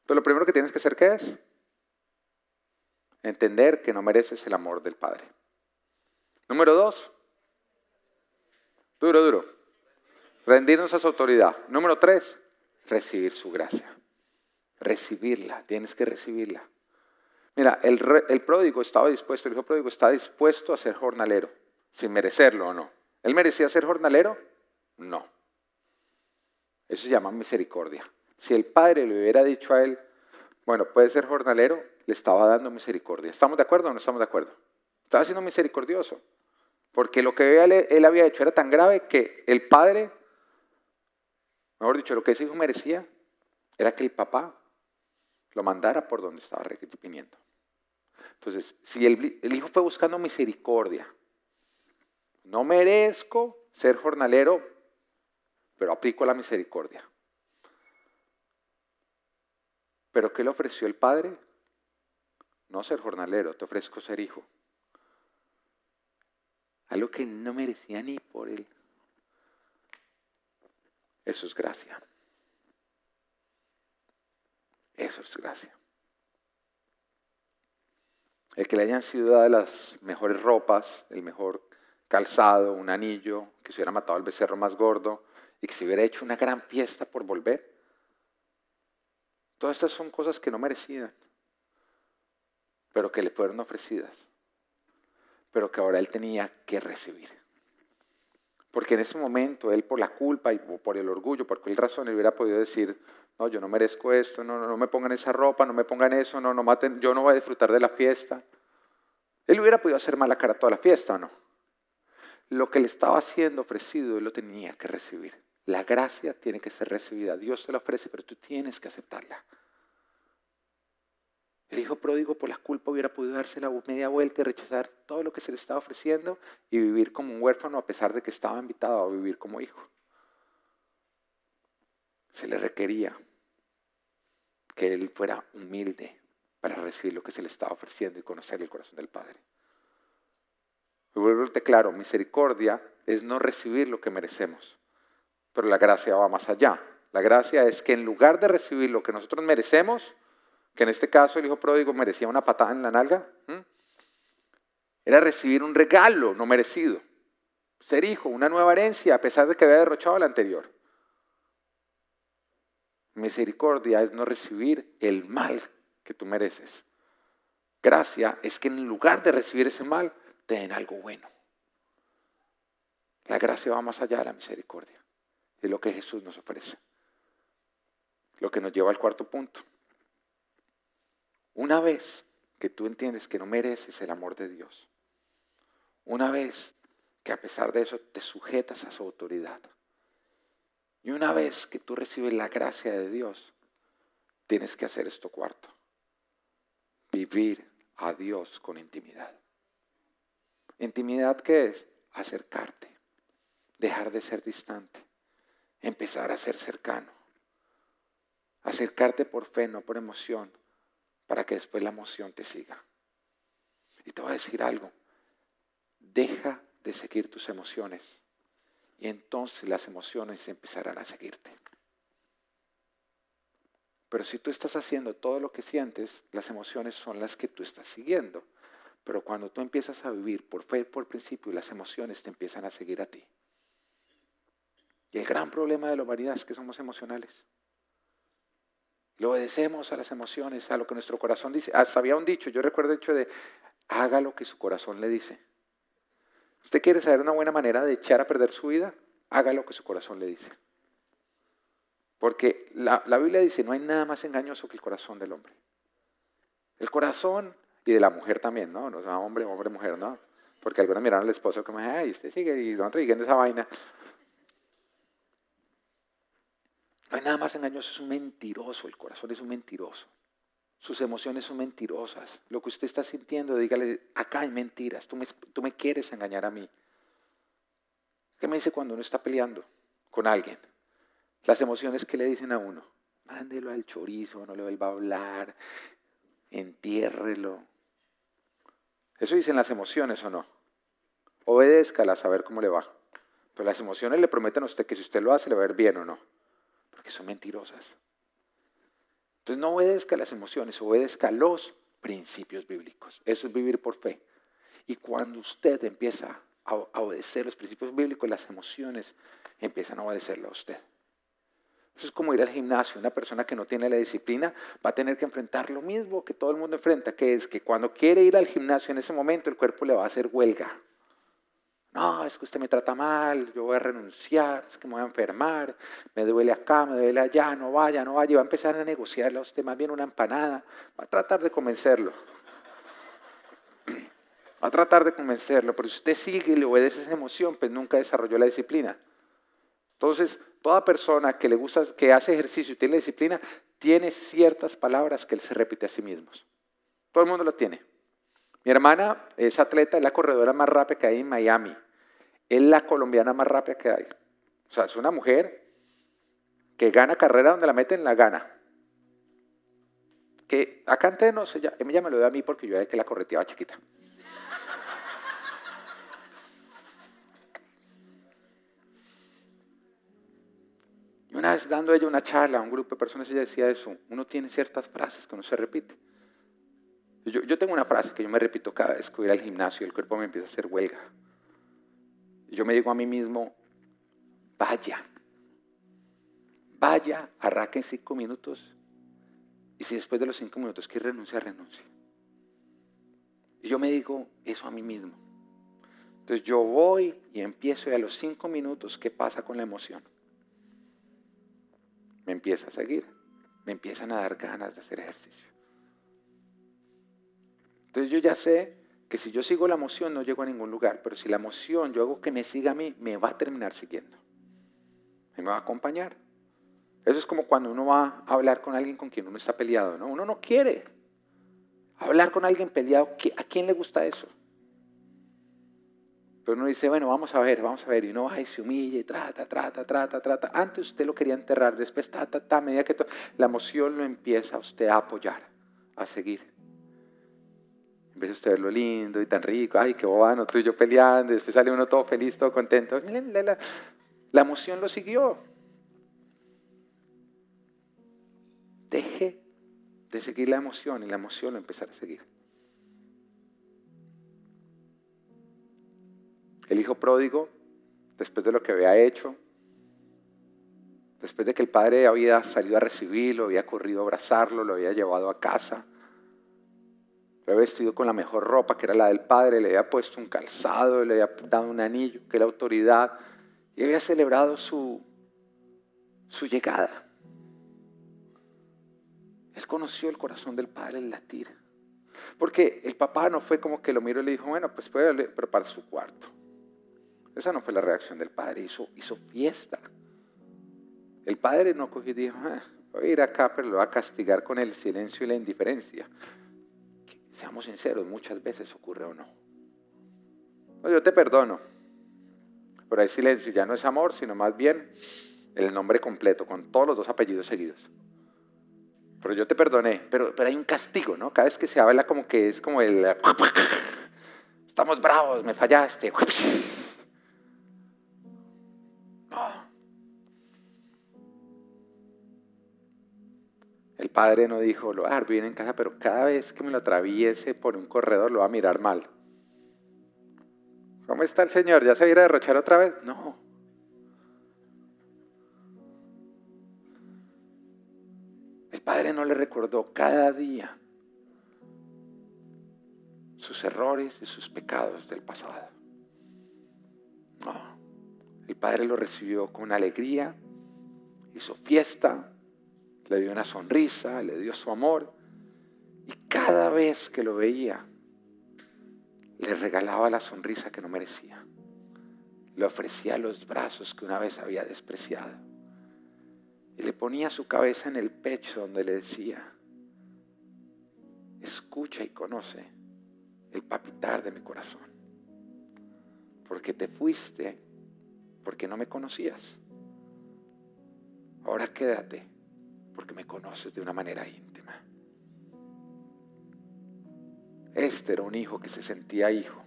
Entonces lo primero que tienes que hacer, ¿qué es? Entender que no mereces el amor del Padre. Número dos, duro, duro, rendirnos a su autoridad. Número tres, recibir su gracia. Recibirla, tienes que recibirla. Mira, el, pródigo estaba dispuesto, el hijo pródigo estaba dispuesto a ser jornalero, sin merecerlo o no. ¿Él merecía ser jornalero? No. Eso se llama misericordia. Si el padre le hubiera dicho a él, bueno, puede ser jornalero, le estaba dando misericordia. ¿Estamos de acuerdo o no estamos de acuerdo? Estaba siendo misericordioso. Porque lo que él, había hecho era tan grave que el padre, mejor dicho, lo que ese hijo merecía era que el papá lo mandara por donde estaba viniendo. Entonces, si el, el hijo fue buscando misericordia, no merezco ser jornalero, pero aplico la misericordia. ¿Pero qué le ofreció el padre? No ser jornalero, te ofrezco ser hijo. Algo que no merecía ni por él. Eso es gracia. Eso es gracia. El que le hayan sido dadas las mejores ropas, el mejor calzado, un anillo, que se hubiera matado al becerro más gordo y que se hubiera hecho una gran fiesta por volver. Todas estas son cosas que no merecían, pero que le fueron ofrecidas, pero que ahora él tenía que recibir. Porque en ese momento él por la culpa y por el orgullo, por cualquier razón, él hubiera podido decir, no, yo no merezco esto, no, no me pongan esa ropa, no me pongan eso, no, no maten, yo no voy a disfrutar de la fiesta. Él hubiera podido hacer mala cara toda la fiesta, ¿o no? Lo que le estaba siendo ofrecido, él lo tenía que recibir. La gracia tiene que ser recibida. Dios te la ofrece, pero tú tienes que aceptarla. El hijo pródigo por la culpa hubiera podido darse la media vuelta y rechazar todo lo que se le estaba ofreciendo y vivir como un huérfano a pesar de que estaba invitado a vivir como hijo. Se le requería que él fuera humilde para recibir lo que se le estaba ofreciendo y conocer el corazón del Padre. Vuelvo claro, misericordia es no recibir lo que merecemos, pero la gracia va más allá. La gracia es que en lugar de recibir lo que nosotros merecemos, que en este caso el hijo pródigo merecía una patada en la nalga, era recibir un regalo no merecido, ser hijo, una nueva herencia, a pesar de que había derrochado la anterior. Misericordia es no recibir el mal que tú mereces. Gracia es que en lugar de recibir ese mal, en algo bueno. La gracia va más allá de la misericordia, de lo que Jesús nos ofrece. Lo que nos lleva al cuarto punto. Una vez que tú entiendes que no mereces el amor de Dios, una vez que a pesar de eso te sujetas a su autoridad, y una vez que tú recibes la gracia de Dios, tienes que hacer esto cuarto, vivir a Dios con intimidad. Intimidad, ¿qué es? Acercarte, dejar de ser distante, empezar a ser cercano. Acercarte por fe, no por emoción, para que después la emoción te siga. Y te voy a decir algo, deja de seguir tus emociones y entonces las emociones empezarán a seguirte. Pero si tú estás haciendo todo lo que sientes, las emociones son las que tú estás siguiendo. Pero cuando tú empiezas a vivir por fe, por principio, las emociones te empiezan a seguir a ti. Y el gran problema de la humanidad es que somos emocionales. Le obedecemos a las emociones, a lo que nuestro corazón dice. Hasta había un dicho, yo recuerdo el hecho de, haga lo que su corazón le dice. ¿Usted quiere saber una buena manera de echar a perder su vida? Haga lo que su corazón le dice. Porque la, la Biblia dice, no hay nada más engañoso que el corazón del hombre. El corazón y de la mujer también, ¿no? No hombre, hombre, mujer, ¿no? Porque algunos miraron al esposo como, ay, usted sigue y no siguiendo esa vaina. No hay nada más engañoso, es un mentiroso, el corazón es un mentiroso. Sus emociones son mentirosas. Lo que usted está sintiendo, dígale, acá hay mentiras, tú me, quieres engañar a mí. ¿Qué me dice cuando uno está peleando con alguien? Las emociones que le dicen a uno, mándelo al chorizo, no le vuelva a hablar, entiérrelo, eso dicen las emociones o no. Obedézcalas a ver cómo le va. Pero las emociones le prometen a usted que si usted lo hace le va a ir bien o no. Porque son mentirosas. Entonces no obedezca las emociones, obedezca los principios bíblicos. Eso es vivir por fe. Y cuando usted empieza a obedecer los principios bíblicos, las emociones empiezan a obedecerlo a usted. Eso es como ir al gimnasio. Una persona que no tiene la disciplina va a tener que enfrentar lo mismo que todo el mundo enfrenta, que es que cuando quiere ir al gimnasio en ese momento el cuerpo le va a hacer huelga. No, es que usted me trata mal, yo voy a renunciar, es que me voy a enfermar, me duele acá, me duele allá, no vaya, no vaya. Y va a empezar a negociarle a usted más bien una empanada. Va a tratar de convencerlo. Va a tratar de convencerlo, pero si usted sigue y le obedece esa emoción, pues nunca desarrolló la disciplina. Entonces, toda persona que le gusta, que hace ejercicio y tiene la disciplina, tiene ciertas palabras que él se repite a sí mismo. Todo el mundo lo tiene. Mi hermana es atleta, es la corredora más rápida que hay en Miami. Es la colombiana más rápida que hay. O sea, es una mujer que gana carrera donde la meten, la gana. Que acá antes no sé, ella me lo dio a mí porque yo era el que la correteaba chiquita. Y una vez dando ella una charla a un grupo de personas, ella decía eso, uno tiene ciertas frases que no se repite. Yo, tengo una frase que yo me repito cada vez que voy al gimnasio y el cuerpo me empieza a hacer huelga. Y yo me digo a mí mismo, vaya, vaya, arranque en cinco minutos. Y si después de los cinco minutos quiere renunciar, renuncie. Y yo me digo eso a mí mismo. Entonces yo voy y empiezo y a los cinco minutos, ¿qué pasa con la emoción? Me empieza a seguir, me empiezan a dar ganas de hacer ejercicio. Entonces yo ya sé que si yo sigo la emoción no llego a ningún lugar, pero si la emoción yo hago que me siga a mí, me va a terminar siguiendo. Me va a acompañar. Eso es como cuando uno va a hablar con alguien con quien uno está peleado, ¿no? Uno no quiere hablar con alguien peleado. ¿A quién le gusta eso? Pero uno dice, bueno, vamos a ver, vamos a ver. Y uno va y se humilla y trata, trata, trata, trata. Antes usted lo quería enterrar, después ta, ta, ta, medida que la emoción lo empieza a usted a apoyar, a seguir. De usted verlo lindo y tan rico, ay, qué bobano, tú y yo peleando, y después sale uno todo feliz, todo contento. La, la emoción lo siguió. Deje de seguir la emoción y la emoción lo empezará a seguir. El hijo pródigo, después de lo que había hecho, después de que el padre había salido a recibirlo, había corrido a abrazarlo, lo había llevado a casa, había vestido con la mejor ropa, que era la del padre, le había puesto un calzado, le había dado un anillo, que era autoridad, y había celebrado su, su llegada. Él conoció el corazón del padre en latir. Porque el papá no fue como que lo miró y le dijo, bueno, pues puede preparar su cuarto. Esa no fue la reacción del padre, hizo, hizo fiesta. El padre no cogió y dijo, ah, voy a ir acá, pero lo va a castigar con el silencio y la indiferencia. Seamos sinceros, muchas veces ocurre o no. yo te perdono, pero hay silencio, ya no es amor, sino más bien el nombre completo, con todos los dos apellidos seguidos. Pero yo te perdoné, pero, pero hay un castigo, ¿no? Cada vez que se habla como que es como el... Estamos bravos, me fallaste. Padre no dijo, lo voy a en casa, pero cada vez que me lo atraviese por un corredor lo va a mirar mal. ¿Cómo está el Señor? ¿Ya se viene a derrochar otra vez? No. El padre no le recordó cada día sus errores y sus pecados del pasado. No. El padre lo recibió con alegría, hizo fiesta, le dio una sonrisa, le dio su amor. Y cada vez que lo veía, le regalaba la sonrisa que no merecía. Le ofrecía los brazos que una vez había despreciado. Y le ponía su cabeza en el pecho donde le decía, escucha y conoce el papitar de mi corazón. Porque te fuiste porque no me conocías. Ahora quédate porque me conoces de una manera íntima. Este era un hijo que se sentía hijo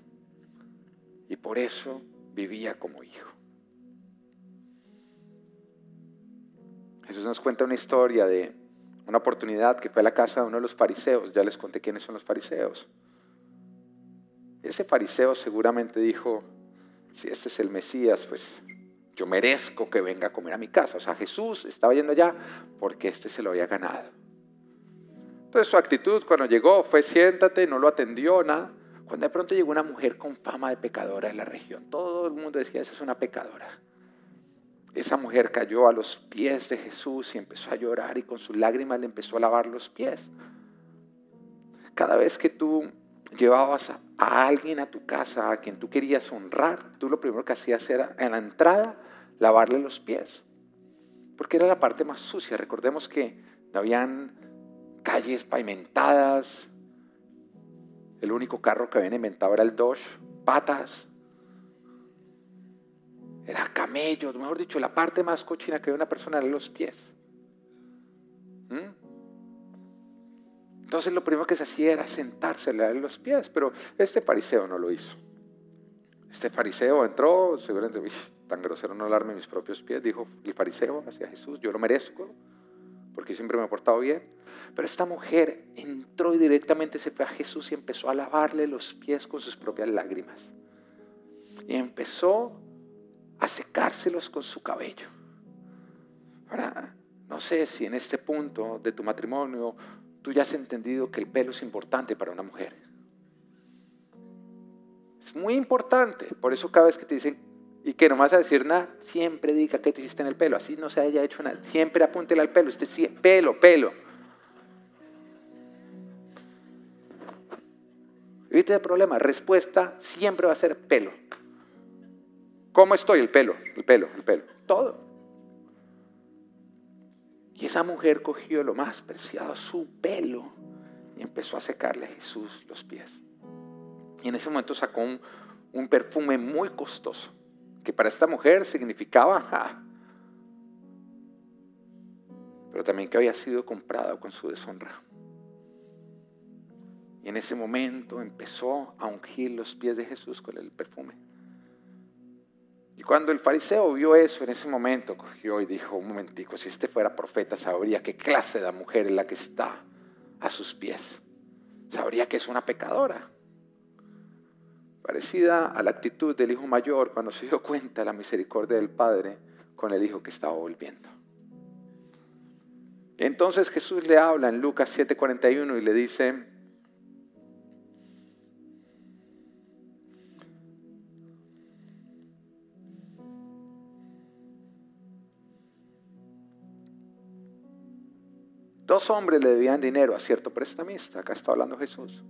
y por eso vivía como hijo. Jesús nos cuenta una historia de una oportunidad que fue a la casa de uno de los fariseos. Ya les conté quiénes son los fariseos. Ese fariseo seguramente dijo, si este es el Mesías, pues yo merezco que venga a comer a mi casa. O sea, Jesús estaba yendo allá porque este se lo había ganado. Entonces su actitud cuando llegó fue siéntate, no lo atendió nada. Cuando de pronto llegó una mujer con fama de pecadora en la región, todo el mundo decía, esa es una pecadora. Esa mujer cayó a los pies de Jesús y empezó a llorar y con sus lágrimas le empezó a lavar los pies. Cada vez que tú llevabas a alguien a tu casa, a quien tú querías honrar, tú lo primero que hacías era en la entrada lavarle los pies. Porque era la parte más sucia. Recordemos que no habían calles pavimentadas. El único carro que habían inventado era el Dodge, patas. Era camellos, mejor dicho, la parte más cochina que había una persona era los pies. ¿Mm? Entonces lo primero que se hacía era sentarse, leer los pies, pero este fariseo no lo hizo. Este fariseo entró, seguramente, tan grosero no alarme mis propios pies, dijo el fariseo hacia Jesús, yo lo merezco, porque siempre me he portado bien. Pero esta mujer entró y directamente se fue a Jesús y empezó a lavarle los pies con sus propias lágrimas. Y empezó a secárselos con su cabello. Ahora, no sé si en este punto de tu matrimonio tú ya has entendido que el pelo es importante para una mujer. Es muy importante. Por eso cada vez que te dicen, y que no vas a decir nada, siempre diga qué te hiciste en el pelo. Así no se haya hecho nada. Siempre apúntele al pelo. Este pelo, pelo. ¿Viste el problema? Respuesta siempre va a ser pelo. ¿Cómo estoy? El pelo, el pelo, el pelo. Todo. Y esa mujer cogió lo más preciado, su pelo, y empezó a secarle a Jesús los pies. Y en ese momento sacó un, perfume muy costoso, que para esta mujer significaba, pero también que había sido comprado con su deshonra. Y en ese momento empezó a ungir los pies de Jesús con el perfume. Y cuando el fariseo vio eso, en ese momento cogió y dijo, un momentico, si este fuera profeta, sabría qué clase de mujer es la que está a sus pies. Sabría que es una pecadora. Parecida a la actitud del hijo mayor cuando se dio cuenta de la misericordia del padre con el hijo que estaba volviendo. Entonces Jesús le habla en Lucas 7:41 y le dice, Dos hombres le debían dinero a cierto prestamista. Acá está hablando Jesús.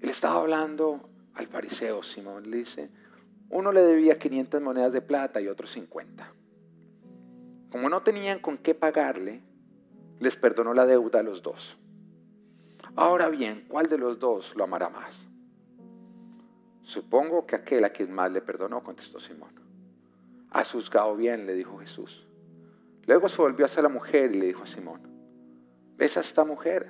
Él estaba hablando al fariseo Simón. Le dice, uno le debía 500 monedas de plata y otro 50. Como no tenían con qué pagarle, les perdonó la deuda a los dos. Ahora bien, ¿cuál de los dos lo amará más? Supongo que aquel a quien más le perdonó, contestó Simón. Has juzgado bien, le dijo Jesús. Luego se volvió hacia la mujer y le dijo a Simón, ¿ves a esta mujer?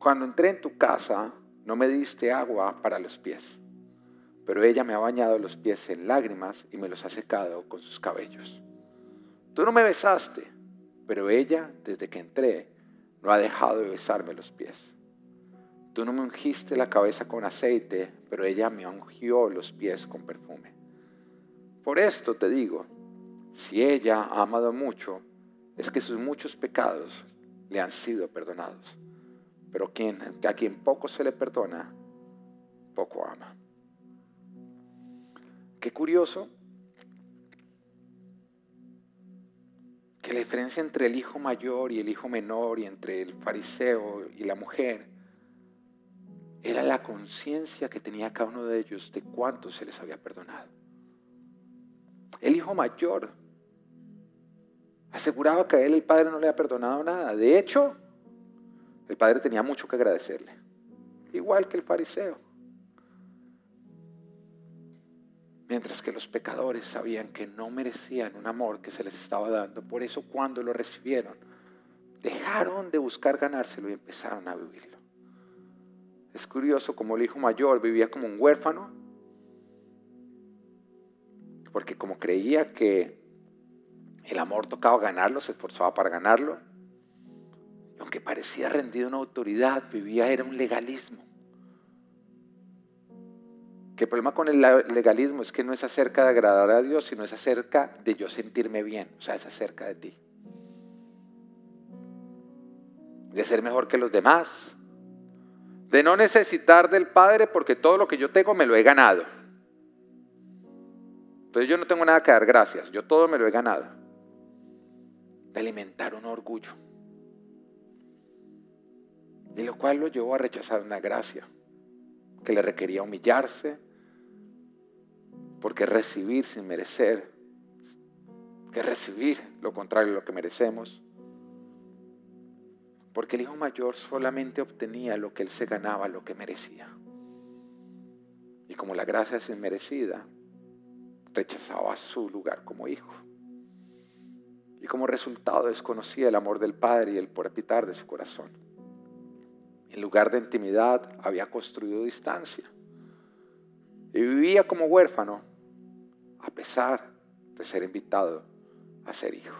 Cuando entré en tu casa no me diste agua para los pies, pero ella me ha bañado los pies en lágrimas y me los ha secado con sus cabellos. Tú no me besaste, pero ella, desde que entré, no ha dejado de besarme los pies. Tú no me ungiste la cabeza con aceite, pero ella me ungió los pies con perfume. Por esto te digo, si ella ha amado mucho, es que sus muchos pecados le han sido perdonados. Pero quien, a quien poco se le perdona, poco ama. Qué curioso que la diferencia entre el hijo mayor y el hijo menor y entre el fariseo y la mujer era la conciencia que tenía cada uno de ellos de cuánto se les había perdonado. El hijo mayor aseguraba que a él el padre no le había perdonado nada. De hecho, el padre tenía mucho que agradecerle, igual que el fariseo. Mientras que los pecadores sabían que no merecían un amor que se les estaba dando. Por eso cuando lo recibieron, dejaron de buscar ganárselo y empezaron a vivirlo. Es curioso como el hijo mayor vivía como un huérfano, porque como creía que el amor tocaba ganarlo, se esforzaba para ganarlo. Y aunque parecía rendido una autoridad, vivía era un legalismo. Que el problema con el legalismo es que no es acerca de agradar a Dios, sino es acerca de yo sentirme bien, o sea, es acerca de ti. De ser mejor que los demás, de no necesitar del Padre porque todo lo que yo tengo me lo he ganado. Entonces yo no tengo nada que dar gracias, yo todo me lo he ganado. De alimentar un orgullo. Y lo cual lo llevó a rechazar una gracia que le requería humillarse, porque recibir sin merecer, que recibir lo contrario de lo que merecemos, porque el hijo mayor solamente obtenía lo que él se ganaba, lo que merecía. Y como la gracia es inmerecida, rechazaba su lugar como hijo. Y como resultado desconocía el amor del Padre y el por habitar de su corazón. En lugar de intimidad había construido distancia. Y vivía como huérfano a pesar de ser invitado a ser hijo.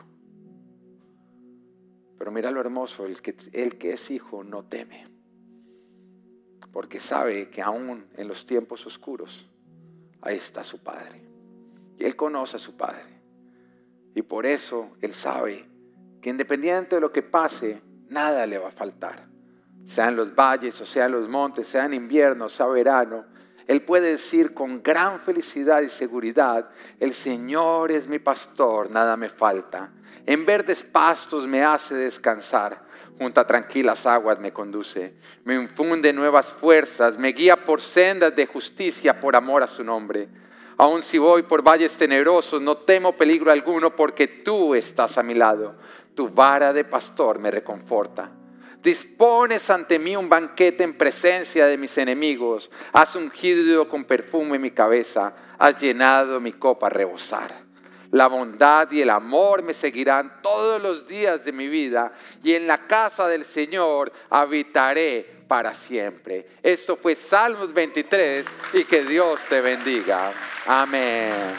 Pero mira lo hermoso, el que, el que es hijo no teme, porque sabe que aún en los tiempos oscuros, ahí está su Padre. Y él conoce a su Padre. Y por eso él sabe que independiente de lo que pase, nada le va a faltar. Sea en los valles o sea en los montes, sea en invierno, sea verano, él puede decir con gran felicidad y seguridad, el Señor es mi pastor, nada me falta. En verdes pastos me hace descansar. Junto a tranquilas aguas me conduce. Me infunde nuevas fuerzas. Me guía por sendas de justicia por amor a su nombre. Aun si voy por valles tenebrosos, no temo peligro alguno porque tú estás a mi lado. Tu vara de pastor me reconforta. Dispones ante mí un banquete en presencia de mis enemigos. Has ungido con perfume mi cabeza. Has llenado mi copa a rebosar. La bondad y el amor me seguirán todos los días de mi vida y en la casa del Señor habitaré para siempre. Esto fue Salmos 23 y que Dios te bendiga. Amén.